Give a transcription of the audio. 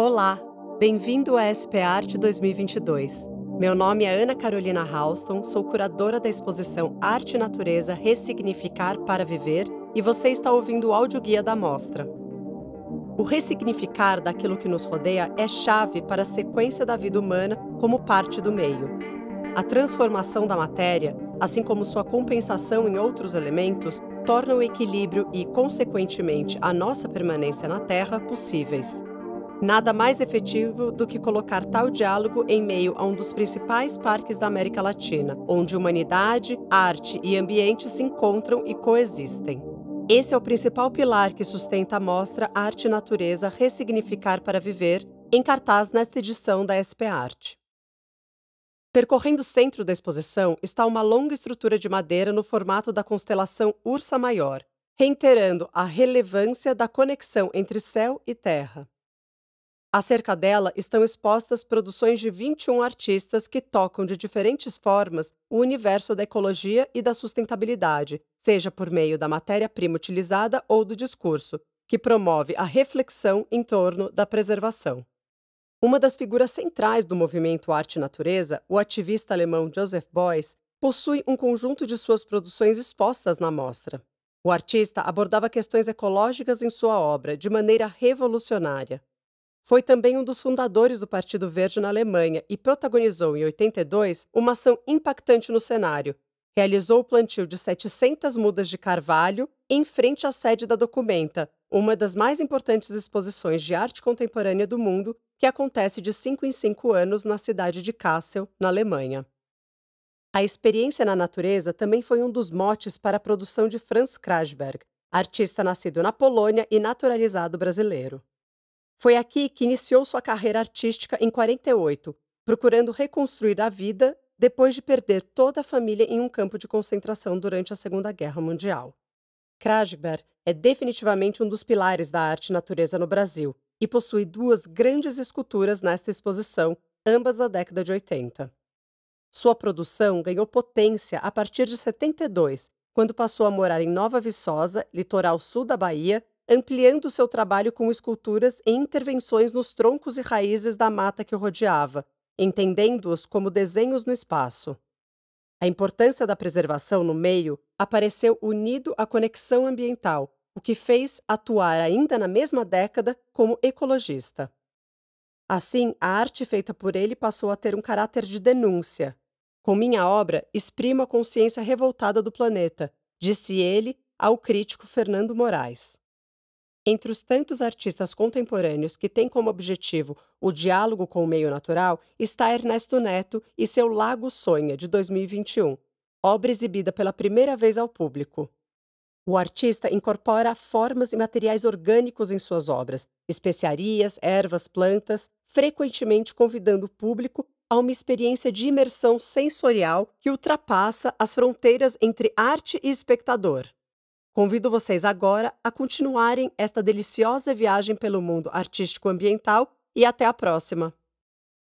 Olá, bem-vindo à SP Arte 2022. Meu nome é Ana Carolina Halston, sou curadora da exposição Arte e Natureza Ressignificar para Viver e você está ouvindo o audioguia da mostra. O ressignificar daquilo que nos rodeia é chave para a sequência da vida humana como parte do meio. A transformação da matéria, assim como sua compensação em outros elementos, torna o equilíbrio e, consequentemente, a nossa permanência na Terra possíveis. Nada mais efetivo do que colocar tal diálogo em meio a um dos principais parques da América Latina, onde humanidade, arte e ambiente se encontram e coexistem. Esse é o principal pilar que sustenta a mostra Arte e Natureza Ressignificar para Viver, em cartaz nesta edição da SP Arte. Percorrendo o centro da exposição está uma longa estrutura de madeira no formato da constelação Ursa Maior, reiterando a relevância da conexão entre céu e terra. Acerca dela estão expostas produções de 21 artistas que tocam de diferentes formas o universo da ecologia e da sustentabilidade, seja por meio da matéria-prima utilizada ou do discurso, que promove a reflexão em torno da preservação. Uma das figuras centrais do movimento Arte-Natureza, o ativista alemão Joseph Beuys, possui um conjunto de suas produções expostas na mostra. O artista abordava questões ecológicas em sua obra de maneira revolucionária. Foi também um dos fundadores do Partido Verde na Alemanha e protagonizou, em 82, uma ação impactante no cenário. Realizou o plantio de 700 mudas de carvalho em frente à sede da Documenta, uma das mais importantes exposições de arte contemporânea do mundo, que acontece de cinco em cinco anos na cidade de Kassel, na Alemanha. A experiência na natureza também foi um dos motes para a produção de Franz Krasberg, artista nascido na Polônia e naturalizado brasileiro. Foi aqui que iniciou sua carreira artística em 48, procurando reconstruir a vida depois de perder toda a família em um campo de concentração durante a Segunda Guerra Mundial. Krasberg é definitivamente um dos pilares da arte natureza no Brasil e possui duas grandes esculturas nesta exposição, ambas da década de 80. Sua produção ganhou potência a partir de 72, quando passou a morar em Nova Viçosa, litoral sul da Bahia, ampliando seu trabalho com esculturas e intervenções nos troncos e raízes da mata que o rodeava, entendendo-os como desenhos no espaço. A importância da preservação no meio apareceu unido à conexão ambiental, o que fez atuar ainda na mesma década como ecologista. Assim, a arte feita por ele passou a ter um caráter de denúncia. Com minha obra, exprimo a consciência revoltada do planeta, disse ele ao crítico Fernando Moraes. Entre os tantos artistas contemporâneos que têm como objetivo o diálogo com o meio natural está Ernesto Neto e seu Lago Sonha, de 2021, obra exibida pela primeira vez ao público. O artista incorpora formas e materiais orgânicos em suas obras, especiarias, ervas, plantas, frequentemente convidando o público a uma experiência de imersão sensorial que ultrapassa as fronteiras entre arte e espectador. Convido vocês agora a continuarem esta deliciosa viagem pelo mundo artístico-ambiental e até a próxima!